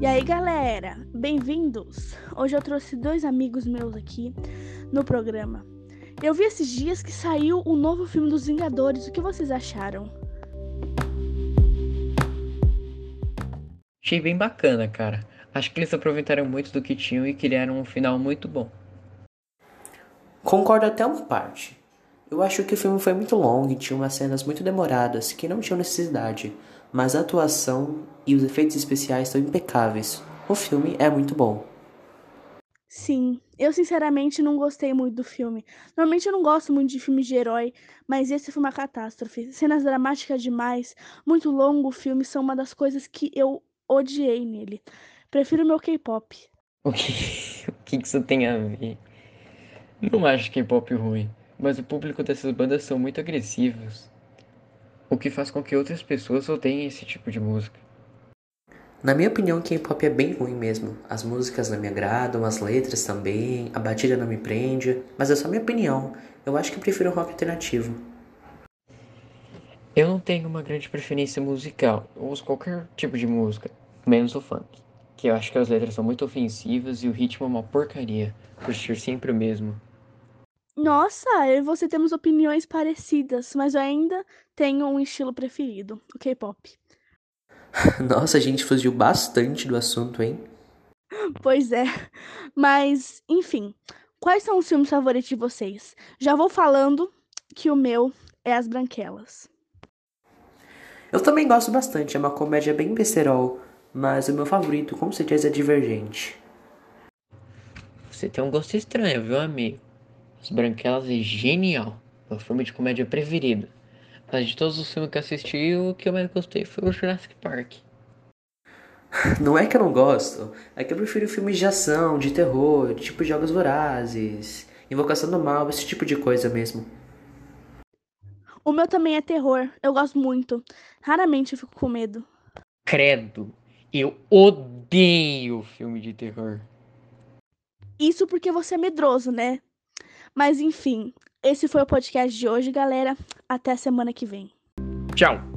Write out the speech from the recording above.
E aí, galera, bem-vindos! Hoje eu trouxe dois amigos meus aqui no programa. Eu vi esses dias que saiu o um novo filme dos Vingadores. O que vocês acharam? Achei bem bacana, cara. Acho que eles aproveitaram muito do que tinham e criaram um final muito bom. Concordo até uma parte. Eu acho que o filme foi muito longo e tinha umas cenas muito demoradas que não tinham necessidade, mas a atuação e os efeitos especiais estão impecáveis. O filme é muito bom. Sim, eu sinceramente não gostei muito do filme. Normalmente eu não gosto muito de filmes de herói, mas esse foi uma catástrofe. Cenas dramáticas demais, muito longo o filme, são uma das coisas que eu odiei nele. Prefiro meu K-pop. O que, o que isso tem a ver? Não acho K-pop ruim mas o público dessas bandas são muito agressivos, o que faz com que outras pessoas odeiem esse tipo de música. Na minha opinião, K-pop é bem ruim mesmo. As músicas não me agradam, as letras também, a batida não me prende, mas é só minha opinião. Eu acho que prefiro rock alternativo. Eu não tenho uma grande preferência musical. Eu ouço qualquer tipo de música, menos o funk. Que eu acho que as letras são muito ofensivas e o ritmo é uma porcaria, por ser sempre o mesmo. Nossa, eu e você temos opiniões parecidas, mas eu ainda tenho um estilo preferido, o K-pop. Nossa, a gente fugiu bastante do assunto, hein? Pois é. Mas, enfim, quais são os filmes favoritos de vocês? Já vou falando que o meu é As Branquelas. Eu também gosto bastante, é uma comédia bem besterol, mas o meu favorito com certeza é Divergente. Você tem um gosto estranho, viu, amigo? As Branquelas é genial. Meu filme de comédia preferido. Mas de todos os filmes que assisti, o que eu mais gostei foi o Jurassic Park. Não é que eu não gosto, é que eu prefiro filmes de ação, de terror, tipo Jogos Vorazes, Invocação do Mal, esse tipo de coisa mesmo. O meu também é terror, eu gosto muito. Raramente eu fico com medo. Credo, eu odeio filme de terror. Isso porque você é medroso, né? Mas enfim, esse foi o podcast de hoje, galera. Até semana que vem. Tchau.